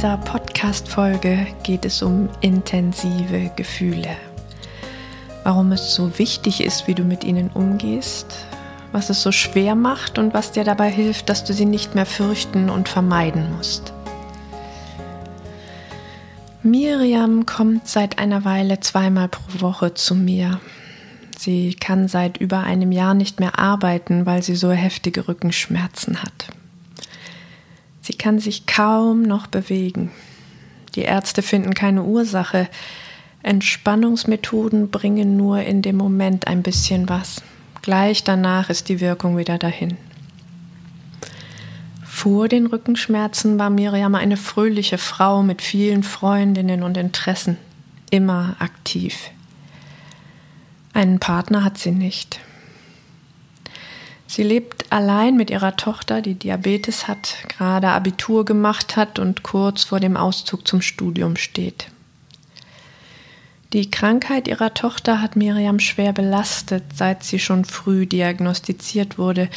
Dieser Podcast-Folge geht es um intensive Gefühle. Warum es so wichtig ist, wie du mit ihnen umgehst, was es so schwer macht und was dir dabei hilft, dass du sie nicht mehr fürchten und vermeiden musst. Miriam kommt seit einer Weile zweimal pro Woche zu mir. Sie kann seit über einem Jahr nicht mehr arbeiten, weil sie so heftige Rückenschmerzen hat. Sie kann sich kaum noch bewegen. Die Ärzte finden keine Ursache. Entspannungsmethoden bringen nur in dem Moment ein bisschen was. Gleich danach ist die Wirkung wieder dahin. Vor den Rückenschmerzen war Miriam eine fröhliche Frau mit vielen Freundinnen und Interessen, immer aktiv. Einen Partner hat sie nicht. Sie lebt allein mit ihrer Tochter, die Diabetes hat, gerade Abitur gemacht hat und kurz vor dem Auszug zum Studium steht. Die Krankheit ihrer Tochter hat Miriam schwer belastet, seit sie schon früh diagnostiziert wurde.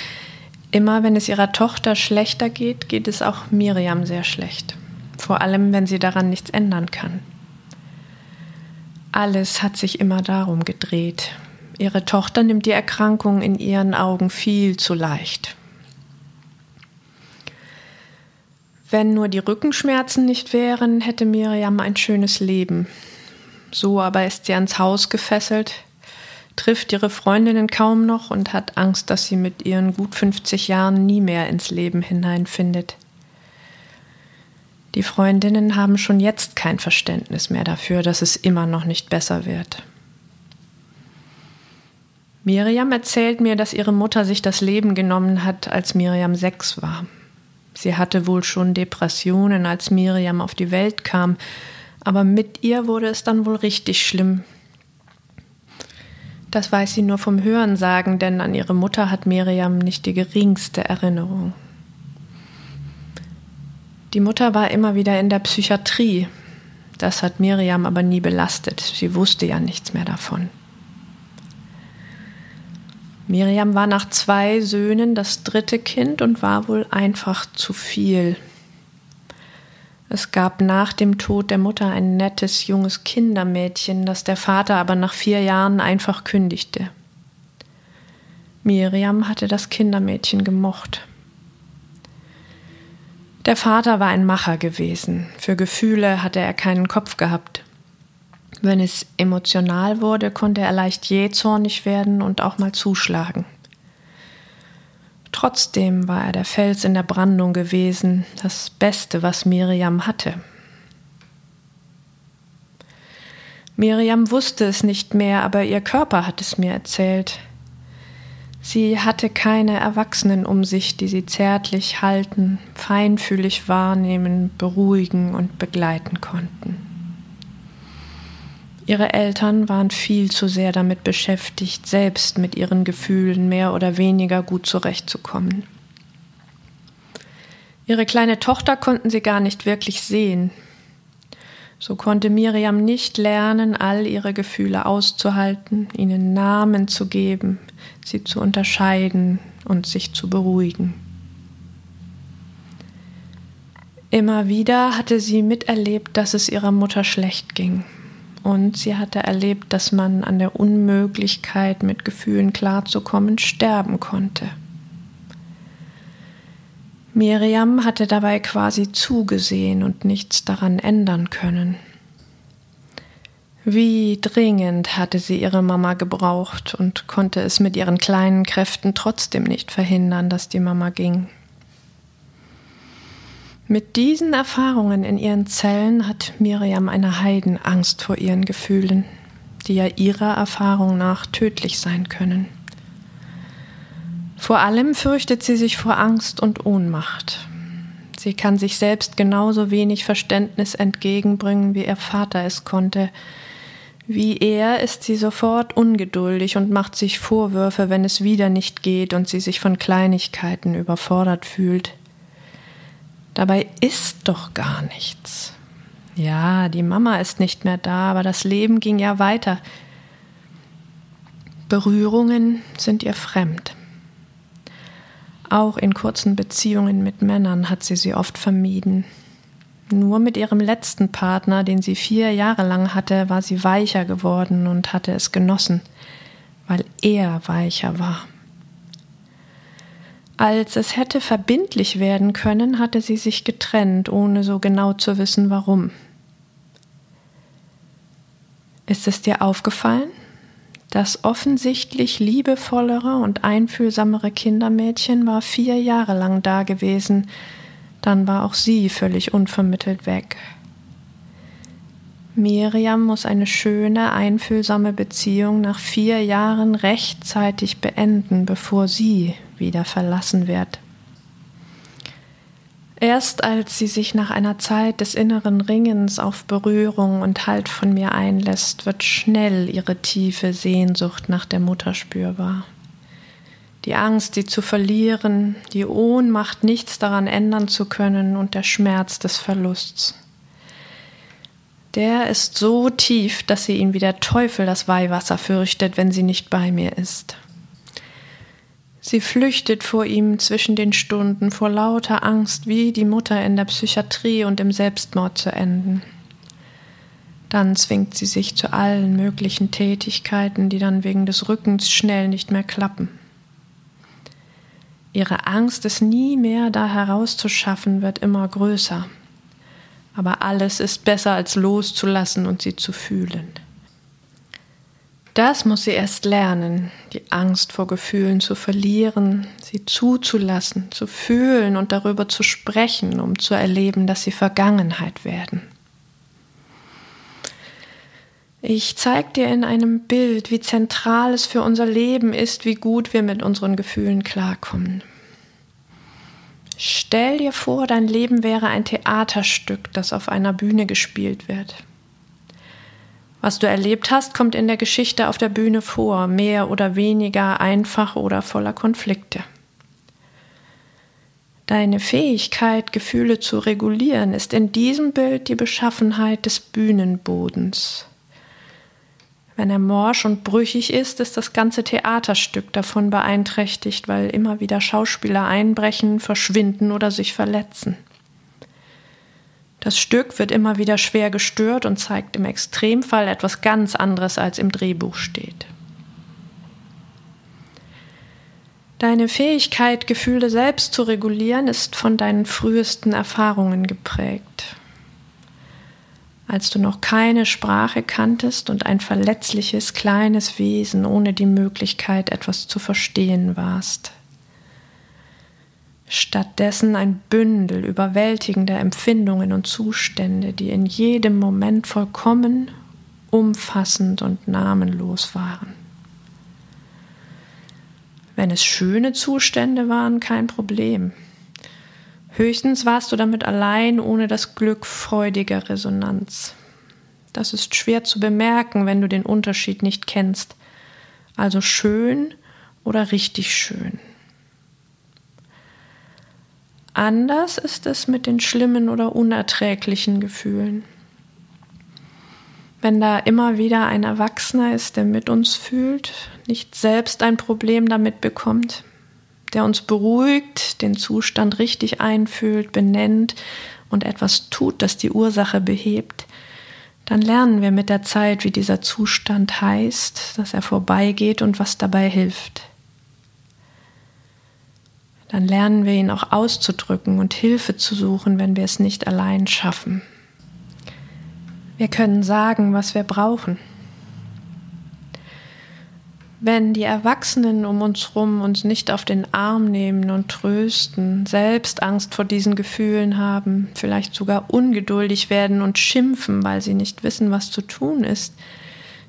Immer wenn es ihrer Tochter schlechter geht, geht es auch Miriam sehr schlecht. Vor allem, wenn sie daran nichts ändern kann. Alles hat sich immer darum gedreht, Ihre Tochter nimmt die Erkrankung in ihren Augen viel zu leicht. Wenn nur die Rückenschmerzen nicht wären, hätte Miriam ein schönes Leben. So aber ist sie ans Haus gefesselt, trifft ihre Freundinnen kaum noch und hat Angst, dass sie mit ihren gut 50 Jahren nie mehr ins Leben hineinfindet. Die Freundinnen haben schon jetzt kein Verständnis mehr dafür, dass es immer noch nicht besser wird. Miriam erzählt mir, dass ihre Mutter sich das Leben genommen hat, als Miriam sechs war. Sie hatte wohl schon Depressionen, als Miriam auf die Welt kam, aber mit ihr wurde es dann wohl richtig schlimm. Das weiß sie nur vom Hörensagen, denn an ihre Mutter hat Miriam nicht die geringste Erinnerung. Die Mutter war immer wieder in der Psychiatrie. Das hat Miriam aber nie belastet. Sie wusste ja nichts mehr davon. Miriam war nach zwei Söhnen das dritte Kind und war wohl einfach zu viel. Es gab nach dem Tod der Mutter ein nettes junges Kindermädchen, das der Vater aber nach vier Jahren einfach kündigte. Miriam hatte das Kindermädchen gemocht. Der Vater war ein Macher gewesen, für Gefühle hatte er keinen Kopf gehabt. Wenn es emotional wurde, konnte er leicht jähzornig werden und auch mal zuschlagen. Trotzdem war er der Fels in der Brandung gewesen, das Beste, was Miriam hatte. Miriam wusste es nicht mehr, aber ihr Körper hat es mir erzählt. Sie hatte keine Erwachsenen um sich, die sie zärtlich halten, feinfühlig wahrnehmen, beruhigen und begleiten konnten. Ihre Eltern waren viel zu sehr damit beschäftigt, selbst mit ihren Gefühlen mehr oder weniger gut zurechtzukommen. Ihre kleine Tochter konnten sie gar nicht wirklich sehen. So konnte Miriam nicht lernen, all ihre Gefühle auszuhalten, ihnen Namen zu geben, sie zu unterscheiden und sich zu beruhigen. Immer wieder hatte sie miterlebt, dass es ihrer Mutter schlecht ging und sie hatte erlebt, dass man an der Unmöglichkeit, mit Gefühlen klarzukommen, sterben konnte. Miriam hatte dabei quasi zugesehen und nichts daran ändern können. Wie dringend hatte sie ihre Mama gebraucht und konnte es mit ihren kleinen Kräften trotzdem nicht verhindern, dass die Mama ging. Mit diesen Erfahrungen in ihren Zellen hat Miriam eine Heidenangst vor ihren Gefühlen, die ja ihrer Erfahrung nach tödlich sein können. Vor allem fürchtet sie sich vor Angst und Ohnmacht. Sie kann sich selbst genauso wenig Verständnis entgegenbringen, wie ihr Vater es konnte. Wie er ist sie sofort ungeduldig und macht sich Vorwürfe, wenn es wieder nicht geht und sie sich von Kleinigkeiten überfordert fühlt. Dabei ist doch gar nichts. Ja, die Mama ist nicht mehr da, aber das Leben ging ja weiter. Berührungen sind ihr fremd. Auch in kurzen Beziehungen mit Männern hat sie sie oft vermieden. Nur mit ihrem letzten Partner, den sie vier Jahre lang hatte, war sie weicher geworden und hatte es genossen, weil er weicher war. Als es hätte verbindlich werden können, hatte sie sich getrennt, ohne so genau zu wissen, warum. Ist es dir aufgefallen? Das offensichtlich liebevollere und einfühlsamere Kindermädchen war vier Jahre lang da gewesen, dann war auch sie völlig unvermittelt weg. Miriam muss eine schöne, einfühlsame Beziehung nach vier Jahren rechtzeitig beenden, bevor sie wieder verlassen wird. Erst als sie sich nach einer Zeit des inneren Ringens auf Berührung und Halt von mir einlässt, wird schnell ihre tiefe Sehnsucht nach der Mutter spürbar. Die Angst, sie zu verlieren, die Ohnmacht, nichts daran ändern zu können und der Schmerz des Verlusts. Der ist so tief, dass sie ihn wie der Teufel das Weihwasser fürchtet, wenn sie nicht bei mir ist. Sie flüchtet vor ihm zwischen den Stunden vor lauter Angst, wie die Mutter in der Psychiatrie und im Selbstmord zu enden. Dann zwingt sie sich zu allen möglichen Tätigkeiten, die dann wegen des Rückens schnell nicht mehr klappen. Ihre Angst, es nie mehr da herauszuschaffen, wird immer größer. Aber alles ist besser als loszulassen und sie zu fühlen. Das muss sie erst lernen, die Angst vor Gefühlen zu verlieren, sie zuzulassen, zu fühlen und darüber zu sprechen, um zu erleben, dass sie Vergangenheit werden. Ich zeige dir in einem Bild, wie zentral es für unser Leben ist, wie gut wir mit unseren Gefühlen klarkommen. Stell dir vor, dein Leben wäre ein Theaterstück, das auf einer Bühne gespielt wird. Was du erlebt hast, kommt in der Geschichte auf der Bühne vor, mehr oder weniger einfach oder voller Konflikte. Deine Fähigkeit, Gefühle zu regulieren, ist in diesem Bild die Beschaffenheit des Bühnenbodens. Wenn er morsch und brüchig ist, ist das ganze Theaterstück davon beeinträchtigt, weil immer wieder Schauspieler einbrechen, verschwinden oder sich verletzen. Das Stück wird immer wieder schwer gestört und zeigt im Extremfall etwas ganz anderes, als im Drehbuch steht. Deine Fähigkeit, Gefühle selbst zu regulieren, ist von deinen frühesten Erfahrungen geprägt. Als du noch keine Sprache kanntest und ein verletzliches, kleines Wesen ohne die Möglichkeit, etwas zu verstehen warst stattdessen ein Bündel überwältigender Empfindungen und Zustände, die in jedem Moment vollkommen, umfassend und namenlos waren. Wenn es schöne Zustände waren, kein Problem. Höchstens warst du damit allein ohne das Glück freudiger Resonanz. Das ist schwer zu bemerken, wenn du den Unterschied nicht kennst. Also schön oder richtig schön. Anders ist es mit den schlimmen oder unerträglichen Gefühlen. Wenn da immer wieder ein Erwachsener ist, der mit uns fühlt, nicht selbst ein Problem damit bekommt, der uns beruhigt, den Zustand richtig einfühlt, benennt und etwas tut, das die Ursache behebt, dann lernen wir mit der Zeit, wie dieser Zustand heißt, dass er vorbeigeht und was dabei hilft dann lernen wir ihn auch auszudrücken und Hilfe zu suchen, wenn wir es nicht allein schaffen. Wir können sagen, was wir brauchen. Wenn die Erwachsenen um uns herum uns nicht auf den Arm nehmen und trösten, selbst Angst vor diesen Gefühlen haben, vielleicht sogar ungeduldig werden und schimpfen, weil sie nicht wissen, was zu tun ist,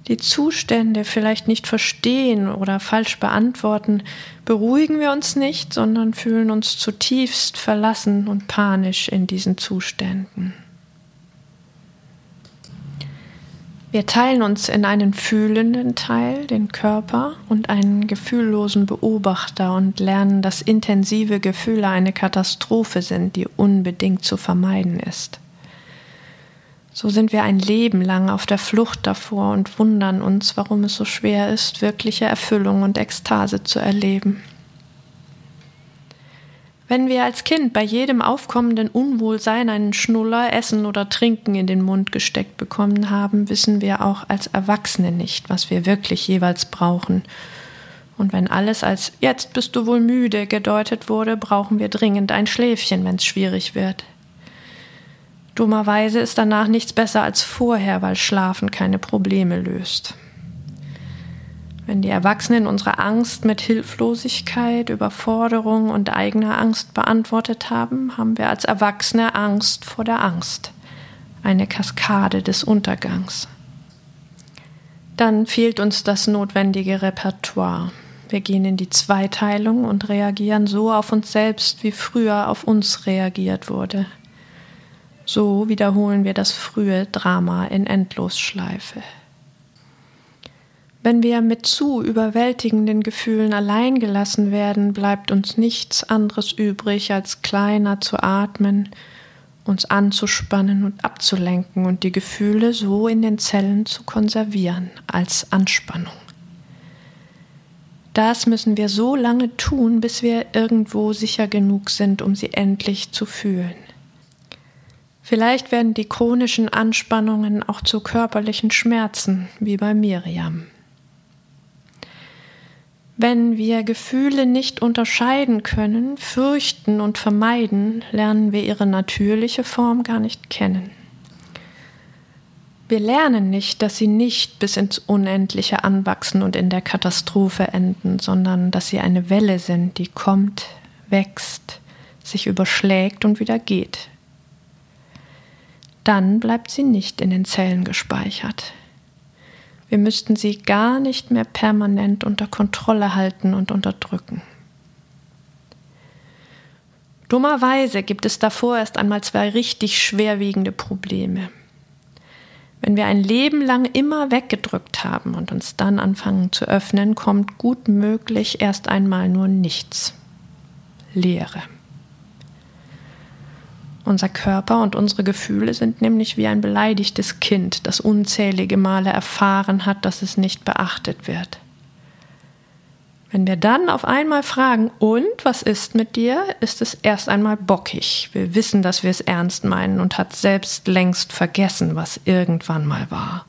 die Zustände vielleicht nicht verstehen oder falsch beantworten, beruhigen wir uns nicht, sondern fühlen uns zutiefst verlassen und panisch in diesen Zuständen. Wir teilen uns in einen fühlenden Teil, den Körper, und einen gefühllosen Beobachter und lernen, dass intensive Gefühle eine Katastrophe sind, die unbedingt zu vermeiden ist. So sind wir ein Leben lang auf der Flucht davor und wundern uns, warum es so schwer ist, wirkliche Erfüllung und Ekstase zu erleben. Wenn wir als Kind bei jedem aufkommenden Unwohlsein einen Schnuller, Essen oder Trinken in den Mund gesteckt bekommen haben, wissen wir auch als Erwachsene nicht, was wir wirklich jeweils brauchen. Und wenn alles als jetzt bist du wohl müde gedeutet wurde, brauchen wir dringend ein Schläfchen, wenn es schwierig wird. Dummerweise ist danach nichts besser als vorher, weil Schlafen keine Probleme löst. Wenn die Erwachsenen unsere Angst mit Hilflosigkeit, Überforderung und eigener Angst beantwortet haben, haben wir als Erwachsene Angst vor der Angst. Eine Kaskade des Untergangs. Dann fehlt uns das notwendige Repertoire. Wir gehen in die Zweiteilung und reagieren so auf uns selbst, wie früher auf uns reagiert wurde. So wiederholen wir das frühe Drama in Endlosschleife. Wenn wir mit zu überwältigenden Gefühlen allein gelassen werden, bleibt uns nichts anderes übrig, als kleiner zu atmen, uns anzuspannen und abzulenken und die Gefühle so in den Zellen zu konservieren als Anspannung. Das müssen wir so lange tun, bis wir irgendwo sicher genug sind, um sie endlich zu fühlen. Vielleicht werden die chronischen Anspannungen auch zu körperlichen Schmerzen, wie bei Miriam. Wenn wir Gefühle nicht unterscheiden können, fürchten und vermeiden, lernen wir ihre natürliche Form gar nicht kennen. Wir lernen nicht, dass sie nicht bis ins Unendliche anwachsen und in der Katastrophe enden, sondern dass sie eine Welle sind, die kommt, wächst, sich überschlägt und wieder geht. Dann bleibt sie nicht in den Zellen gespeichert. Wir müssten sie gar nicht mehr permanent unter Kontrolle halten und unterdrücken. Dummerweise gibt es davor erst einmal zwei richtig schwerwiegende Probleme. Wenn wir ein Leben lang immer weggedrückt haben und uns dann anfangen zu öffnen, kommt gut möglich erst einmal nur nichts. Leere. Unser Körper und unsere Gefühle sind nämlich wie ein beleidigtes Kind, das unzählige Male erfahren hat, dass es nicht beachtet wird. Wenn wir dann auf einmal fragen, und was ist mit dir, ist es erst einmal bockig. Wir wissen, dass wir es ernst meinen und hat selbst längst vergessen, was irgendwann mal war.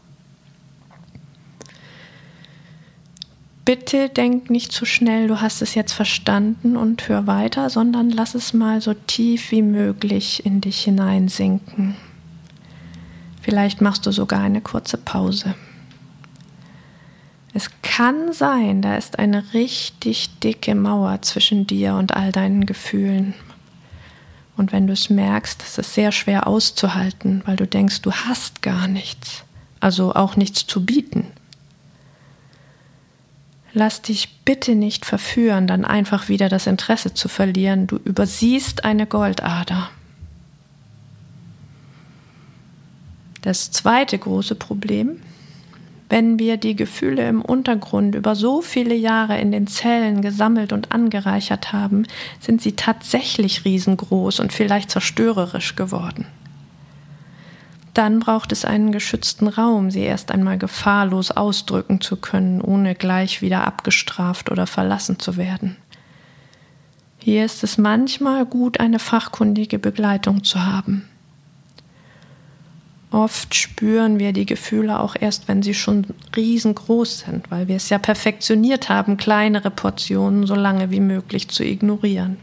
Bitte denk nicht zu schnell, du hast es jetzt verstanden und hör weiter, sondern lass es mal so tief wie möglich in dich hineinsinken. Vielleicht machst du sogar eine kurze Pause. Es kann sein, da ist eine richtig dicke Mauer zwischen dir und all deinen Gefühlen. Und wenn du es merkst, ist es sehr schwer auszuhalten, weil du denkst, du hast gar nichts, also auch nichts zu bieten. Lass dich bitte nicht verführen, dann einfach wieder das Interesse zu verlieren. Du übersiehst eine Goldader. Das zweite große Problem, wenn wir die Gefühle im Untergrund über so viele Jahre in den Zellen gesammelt und angereichert haben, sind sie tatsächlich riesengroß und vielleicht zerstörerisch geworden dann braucht es einen geschützten Raum, sie erst einmal gefahrlos ausdrücken zu können, ohne gleich wieder abgestraft oder verlassen zu werden. Hier ist es manchmal gut, eine fachkundige Begleitung zu haben. Oft spüren wir die Gefühle auch erst, wenn sie schon riesengroß sind, weil wir es ja perfektioniert haben, kleinere Portionen so lange wie möglich zu ignorieren.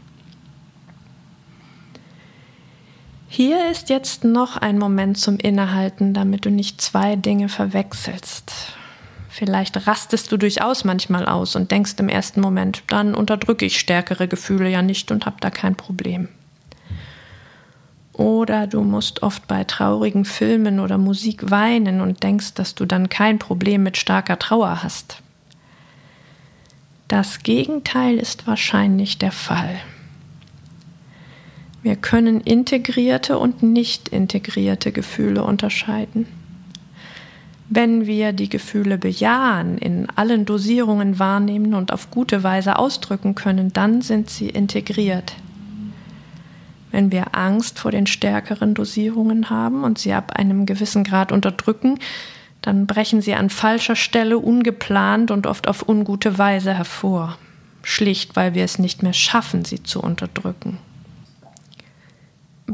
Hier ist jetzt noch ein Moment zum Innehalten, damit du nicht zwei Dinge verwechselst. Vielleicht rastest du durchaus manchmal aus und denkst im ersten Moment, dann unterdrücke ich stärkere Gefühle ja nicht und habe da kein Problem. Oder du musst oft bei traurigen Filmen oder Musik weinen und denkst, dass du dann kein Problem mit starker Trauer hast. Das Gegenteil ist wahrscheinlich der Fall. Wir können integrierte und nicht integrierte Gefühle unterscheiden. Wenn wir die Gefühle bejahen, in allen Dosierungen wahrnehmen und auf gute Weise ausdrücken können, dann sind sie integriert. Wenn wir Angst vor den stärkeren Dosierungen haben und sie ab einem gewissen Grad unterdrücken, dann brechen sie an falscher Stelle ungeplant und oft auf ungute Weise hervor, schlicht weil wir es nicht mehr schaffen, sie zu unterdrücken.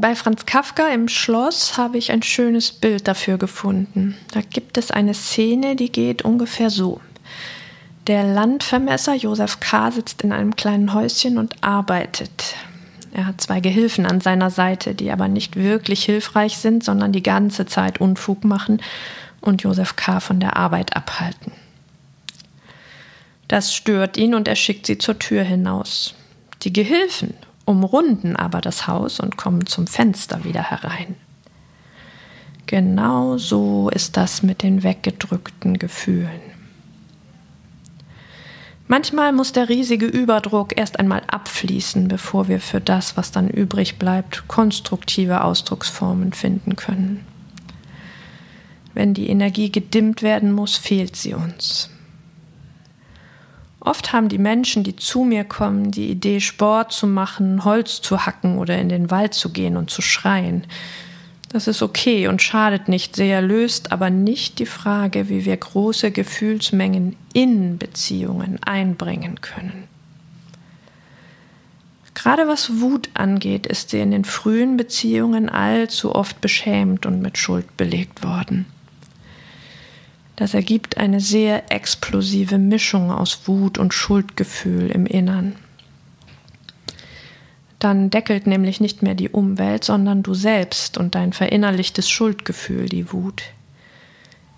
Bei Franz Kafka im Schloss habe ich ein schönes Bild dafür gefunden. Da gibt es eine Szene, die geht ungefähr so. Der Landvermesser Josef K. sitzt in einem kleinen Häuschen und arbeitet. Er hat zwei Gehilfen an seiner Seite, die aber nicht wirklich hilfreich sind, sondern die ganze Zeit Unfug machen und Josef K. von der Arbeit abhalten. Das stört ihn und er schickt sie zur Tür hinaus. Die Gehilfen umrunden aber das Haus und kommen zum Fenster wieder herein. Genau so ist das mit den weggedrückten Gefühlen. Manchmal muss der riesige Überdruck erst einmal abfließen, bevor wir für das, was dann übrig bleibt, konstruktive Ausdrucksformen finden können. Wenn die Energie gedimmt werden muss, fehlt sie uns. Oft haben die Menschen, die zu mir kommen, die Idee, Sport zu machen, Holz zu hacken oder in den Wald zu gehen und zu schreien. Das ist okay und schadet nicht sehr, löst aber nicht die Frage, wie wir große Gefühlsmengen in Beziehungen einbringen können. Gerade was Wut angeht, ist sie in den frühen Beziehungen allzu oft beschämt und mit Schuld belegt worden. Das ergibt eine sehr explosive Mischung aus Wut und Schuldgefühl im Innern. Dann deckelt nämlich nicht mehr die Umwelt, sondern du selbst und dein verinnerlichtes Schuldgefühl die Wut.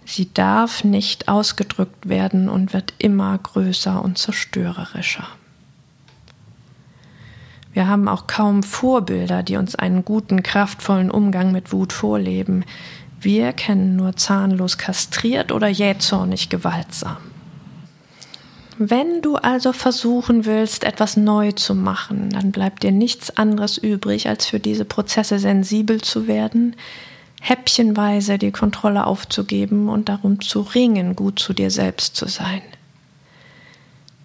Sie darf nicht ausgedrückt werden und wird immer größer und zerstörerischer. Wir haben auch kaum Vorbilder, die uns einen guten, kraftvollen Umgang mit Wut vorleben. Wir kennen nur zahnlos kastriert oder jähzornig gewaltsam. Wenn du also versuchen willst, etwas neu zu machen, dann bleibt dir nichts anderes übrig, als für diese Prozesse sensibel zu werden, häppchenweise die Kontrolle aufzugeben und darum zu ringen, gut zu dir selbst zu sein.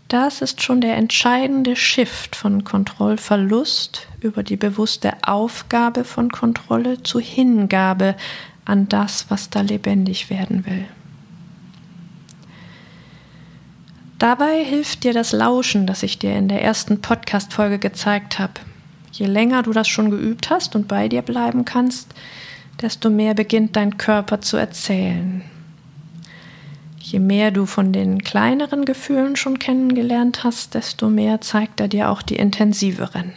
Das ist schon der entscheidende Shift von Kontrollverlust über die bewusste Aufgabe von Kontrolle zu Hingabe an das, was da lebendig werden will. Dabei hilft dir das Lauschen, das ich dir in der ersten Podcast-Folge gezeigt habe. Je länger du das schon geübt hast und bei dir bleiben kannst, desto mehr beginnt dein Körper zu erzählen. Je mehr du von den kleineren Gefühlen schon kennengelernt hast, desto mehr zeigt er dir auch die intensiveren.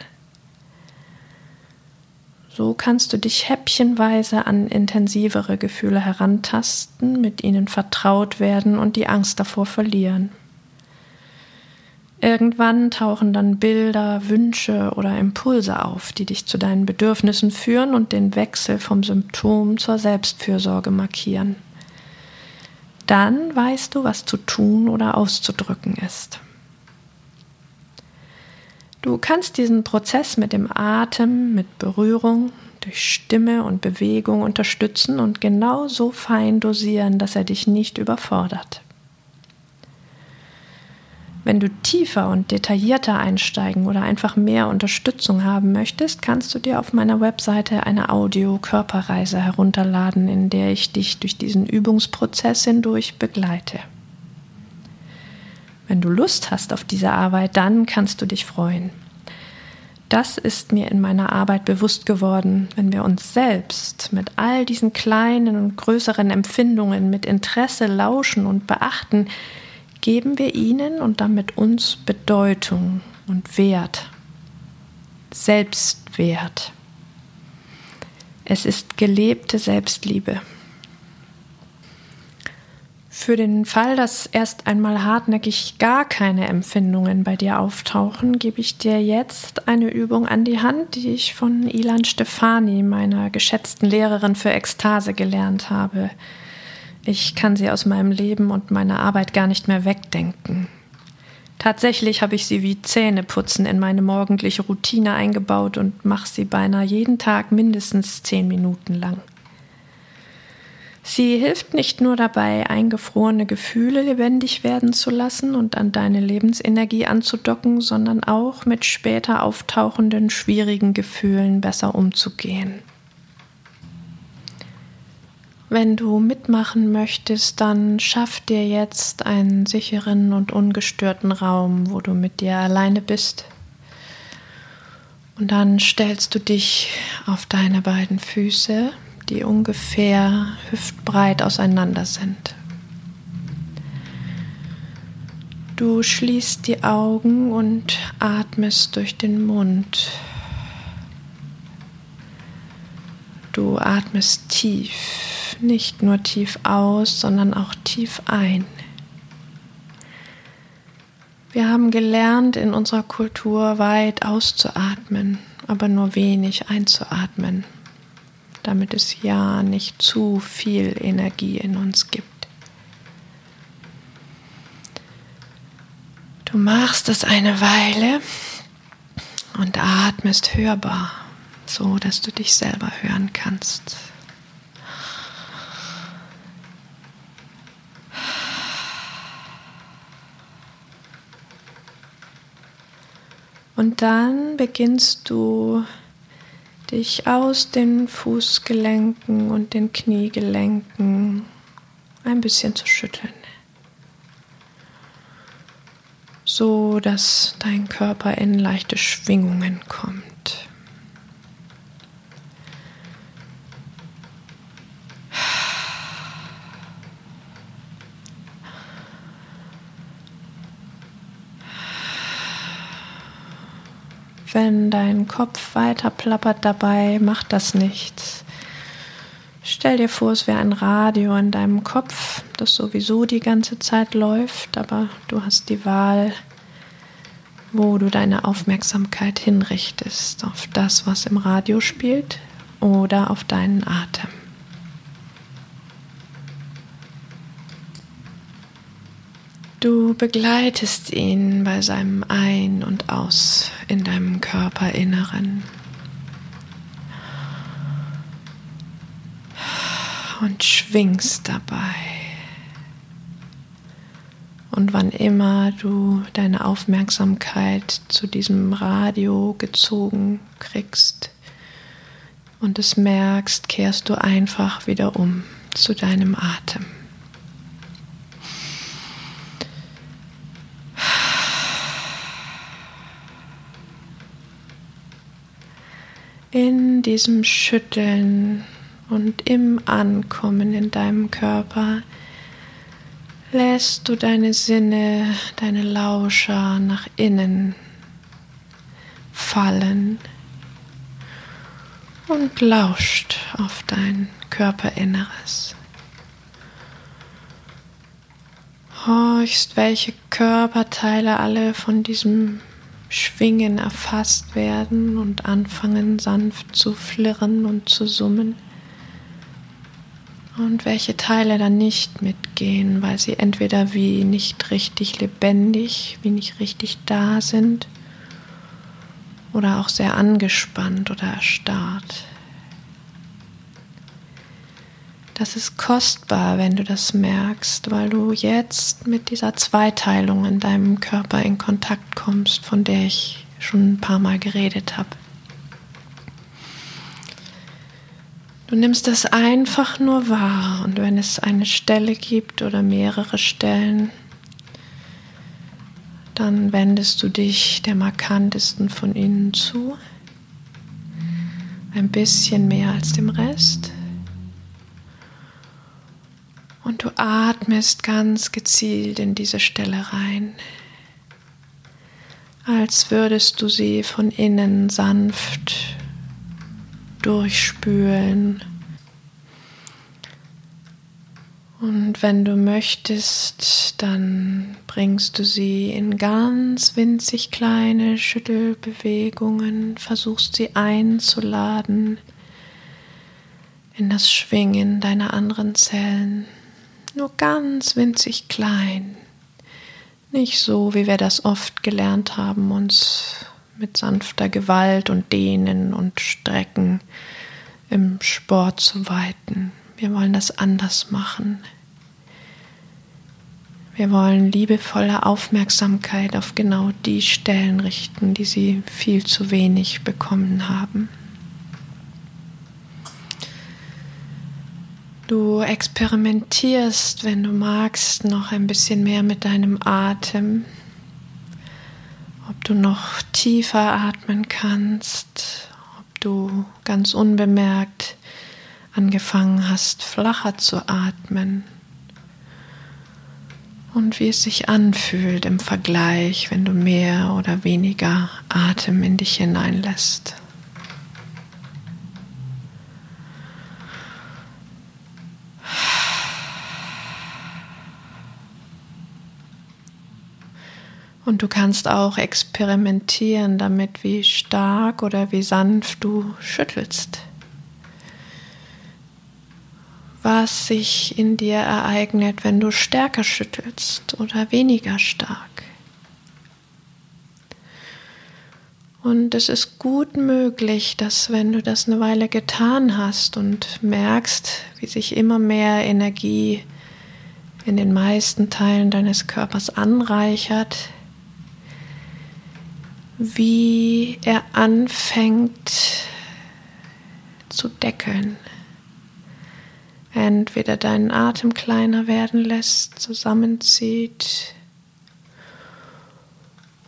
So kannst du dich häppchenweise an intensivere Gefühle herantasten, mit ihnen vertraut werden und die Angst davor verlieren. Irgendwann tauchen dann Bilder, Wünsche oder Impulse auf, die dich zu deinen Bedürfnissen führen und den Wechsel vom Symptom zur Selbstfürsorge markieren. Dann weißt du, was zu tun oder auszudrücken ist. Du kannst diesen Prozess mit dem Atem, mit Berührung, durch Stimme und Bewegung unterstützen und genau so fein dosieren, dass er dich nicht überfordert. Wenn du tiefer und detaillierter einsteigen oder einfach mehr Unterstützung haben möchtest, kannst du dir auf meiner Webseite eine Audio-Körperreise herunterladen, in der ich dich durch diesen Übungsprozess hindurch begleite. Wenn du Lust hast auf diese Arbeit, dann kannst du dich freuen. Das ist mir in meiner Arbeit bewusst geworden, wenn wir uns selbst mit all diesen kleinen und größeren Empfindungen mit Interesse lauschen und beachten, geben wir ihnen und damit uns Bedeutung und Wert, Selbstwert. Es ist gelebte Selbstliebe. Für den Fall, dass erst einmal hartnäckig gar keine Empfindungen bei dir auftauchen, gebe ich dir jetzt eine Übung an die Hand, die ich von Ilan Stefani, meiner geschätzten Lehrerin für Ekstase, gelernt habe. Ich kann sie aus meinem Leben und meiner Arbeit gar nicht mehr wegdenken. Tatsächlich habe ich sie wie Zähneputzen in meine morgendliche Routine eingebaut und mache sie beinahe jeden Tag mindestens zehn Minuten lang. Sie hilft nicht nur dabei, eingefrorene Gefühle lebendig werden zu lassen und an deine Lebensenergie anzudocken, sondern auch mit später auftauchenden schwierigen Gefühlen besser umzugehen. Wenn du mitmachen möchtest, dann schaff dir jetzt einen sicheren und ungestörten Raum, wo du mit dir alleine bist. Und dann stellst du dich auf deine beiden Füße, die ungefähr hüftbreit auseinander sind. Du schließt die Augen und atmest durch den Mund. Du atmest tief nicht nur tief aus, sondern auch tief ein. Wir haben gelernt, in unserer Kultur weit auszuatmen, aber nur wenig einzuatmen, damit es ja nicht zu viel Energie in uns gibt. Du machst es eine Weile und atmest hörbar, so dass du dich selber hören kannst. Und dann beginnst du dich aus den Fußgelenken und den Kniegelenken ein bisschen zu schütteln, so dass dein Körper in leichte Schwingungen kommt. Wenn dein Kopf weiter plappert dabei, macht das nichts. Stell dir vor, es wäre ein Radio in deinem Kopf, das sowieso die ganze Zeit läuft, aber du hast die Wahl, wo du deine Aufmerksamkeit hinrichtest, auf das, was im Radio spielt oder auf deinen Atem. Du begleitest ihn bei seinem Ein- und Aus in deinem Körperinneren. Und schwingst dabei. Und wann immer du deine Aufmerksamkeit zu diesem Radio gezogen kriegst und es merkst, kehrst du einfach wieder um zu deinem Atem. In diesem Schütteln und im Ankommen in deinem Körper lässt du deine Sinne, deine Lauscher nach innen fallen und lauscht auf dein Körperinneres. Horchst, welche Körperteile alle von diesem Schwingen erfasst werden und anfangen sanft zu flirren und zu summen. Und welche Teile dann nicht mitgehen, weil sie entweder wie nicht richtig lebendig, wie nicht richtig da sind oder auch sehr angespannt oder erstarrt. Das ist kostbar, wenn du das merkst, weil du jetzt mit dieser Zweiteilung in deinem Körper in Kontakt kommst, von der ich schon ein paar Mal geredet habe. Du nimmst das einfach nur wahr und wenn es eine Stelle gibt oder mehrere Stellen, dann wendest du dich der markantesten von ihnen zu, ein bisschen mehr als dem Rest. Und du atmest ganz gezielt in diese Stelle rein, als würdest du sie von innen sanft durchspülen. Und wenn du möchtest, dann bringst du sie in ganz winzig kleine Schüttelbewegungen, versuchst sie einzuladen in das Schwingen deiner anderen Zellen nur ganz winzig klein. Nicht so, wie wir das oft gelernt haben, uns mit sanfter Gewalt und Dehnen und Strecken im Sport zu weiten. Wir wollen das anders machen. Wir wollen liebevolle Aufmerksamkeit auf genau die Stellen richten, die sie viel zu wenig bekommen haben. Du experimentierst, wenn du magst, noch ein bisschen mehr mit deinem Atem, ob du noch tiefer atmen kannst, ob du ganz unbemerkt angefangen hast, flacher zu atmen und wie es sich anfühlt im Vergleich, wenn du mehr oder weniger Atem in dich hineinlässt. Und du kannst auch experimentieren damit, wie stark oder wie sanft du schüttelst was sich in dir ereignet, wenn du stärker schüttelst oder weniger stark. Und es ist gut möglich, dass wenn du das eine Weile getan hast und merkst, wie sich immer mehr Energie in den meisten Teilen deines Körpers anreichert, wie er anfängt zu deckeln, entweder deinen Atem kleiner werden lässt, zusammenzieht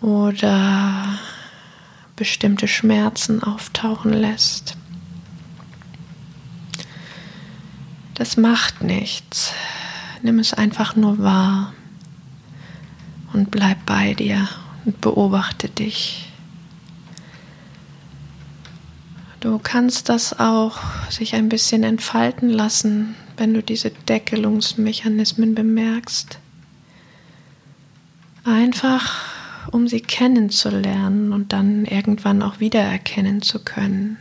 oder bestimmte Schmerzen auftauchen lässt. Das macht nichts. Nimm es einfach nur wahr und bleib bei dir und beobachte dich. Du kannst das auch sich ein bisschen entfalten lassen, wenn du diese Deckelungsmechanismen bemerkst. Einfach, um sie kennenzulernen und dann irgendwann auch wiedererkennen zu können.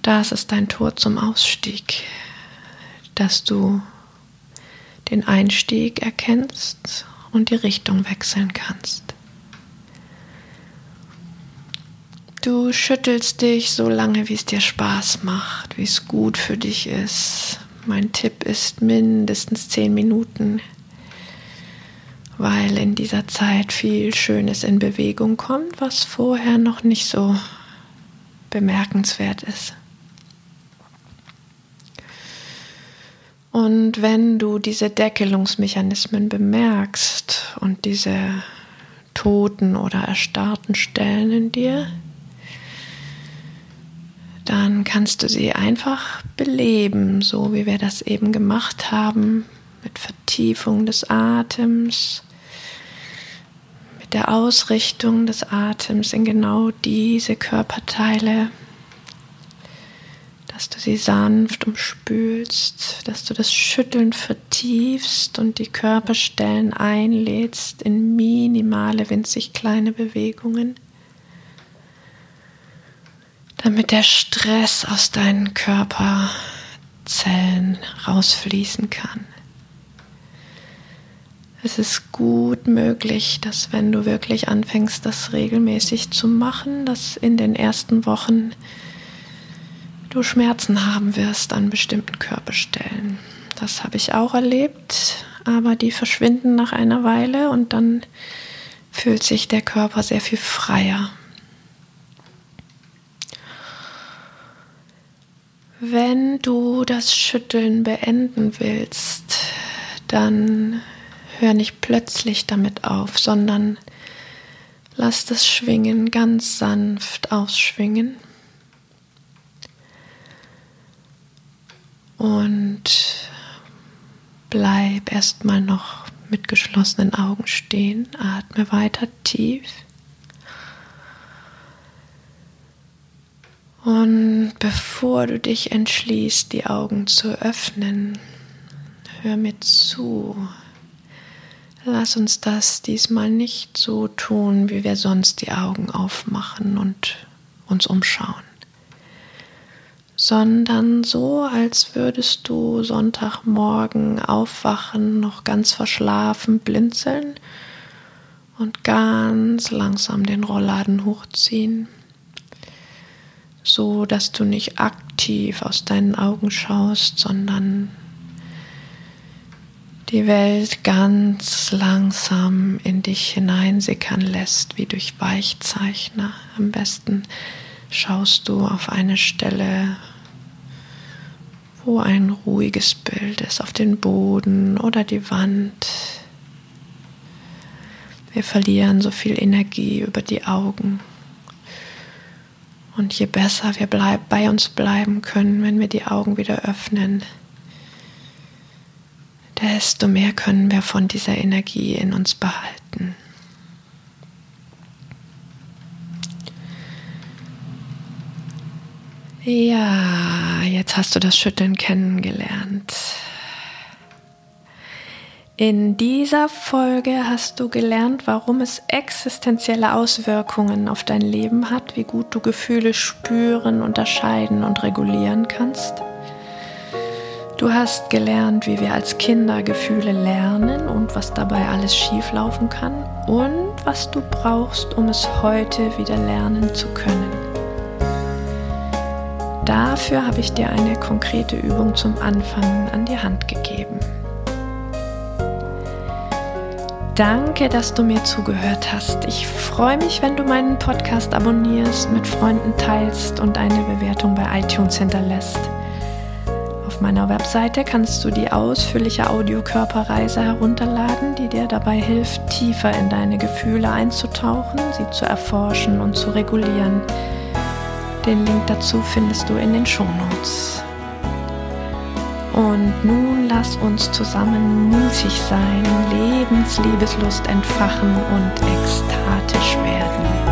Das ist dein Tor zum Ausstieg, dass du den Einstieg erkennst und die Richtung wechseln kannst. Du schüttelst dich so lange, wie es dir Spaß macht, wie es gut für dich ist. Mein Tipp ist mindestens zehn Minuten, weil in dieser Zeit viel Schönes in Bewegung kommt, was vorher noch nicht so bemerkenswert ist. Und wenn du diese Deckelungsmechanismen bemerkst und diese toten oder erstarrten Stellen in dir, dann kannst du sie einfach beleben, so wie wir das eben gemacht haben, mit Vertiefung des Atems, mit der Ausrichtung des Atems in genau diese Körperteile, dass du sie sanft umspülst, dass du das Schütteln vertiefst und die Körperstellen einlädst in minimale, winzig kleine Bewegungen damit der Stress aus deinen Körperzellen rausfließen kann. Es ist gut möglich, dass wenn du wirklich anfängst, das regelmäßig zu machen, dass in den ersten Wochen du Schmerzen haben wirst an bestimmten Körperstellen. Das habe ich auch erlebt, aber die verschwinden nach einer Weile und dann fühlt sich der Körper sehr viel freier. Wenn du das Schütteln beenden willst, dann hör nicht plötzlich damit auf, sondern lass das Schwingen ganz sanft ausschwingen. Und bleib erstmal noch mit geschlossenen Augen stehen, atme weiter tief. Und bevor du dich entschließt, die Augen zu öffnen, hör mir zu. Lass uns das diesmal nicht so tun, wie wir sonst die Augen aufmachen und uns umschauen, sondern so, als würdest du Sonntagmorgen aufwachen, noch ganz verschlafen, blinzeln und ganz langsam den Rollladen hochziehen so dass du nicht aktiv aus deinen Augen schaust, sondern die Welt ganz langsam in dich hineinsickern lässt, wie durch Weichzeichner. Am besten schaust du auf eine Stelle, wo ein ruhiges Bild ist, auf den Boden oder die Wand. Wir verlieren so viel Energie über die Augen. Und je besser wir bleib, bei uns bleiben können, wenn wir die Augen wieder öffnen, desto mehr können wir von dieser Energie in uns behalten. Ja, jetzt hast du das Schütteln kennengelernt. In dieser Folge hast du gelernt, warum es existenzielle Auswirkungen auf dein Leben hat, wie gut du Gefühle spüren, unterscheiden und regulieren kannst. Du hast gelernt, wie wir als Kinder Gefühle lernen und was dabei alles schieflaufen kann und was du brauchst, um es heute wieder lernen zu können. Dafür habe ich dir eine konkrete Übung zum Anfang an die Hand gegeben. Danke, dass du mir zugehört hast. Ich freue mich, wenn du meinen Podcast abonnierst, mit Freunden teilst und eine Bewertung bei iTunes hinterlässt. Auf meiner Webseite kannst du die ausführliche Audiokörperreise herunterladen, die dir dabei hilft, tiefer in deine Gefühle einzutauchen, sie zu erforschen und zu regulieren. Den Link dazu findest du in den Shownotes. Und nun lass uns zusammen mutig sein, Lebensliebeslust entfachen und ekstatisch werden.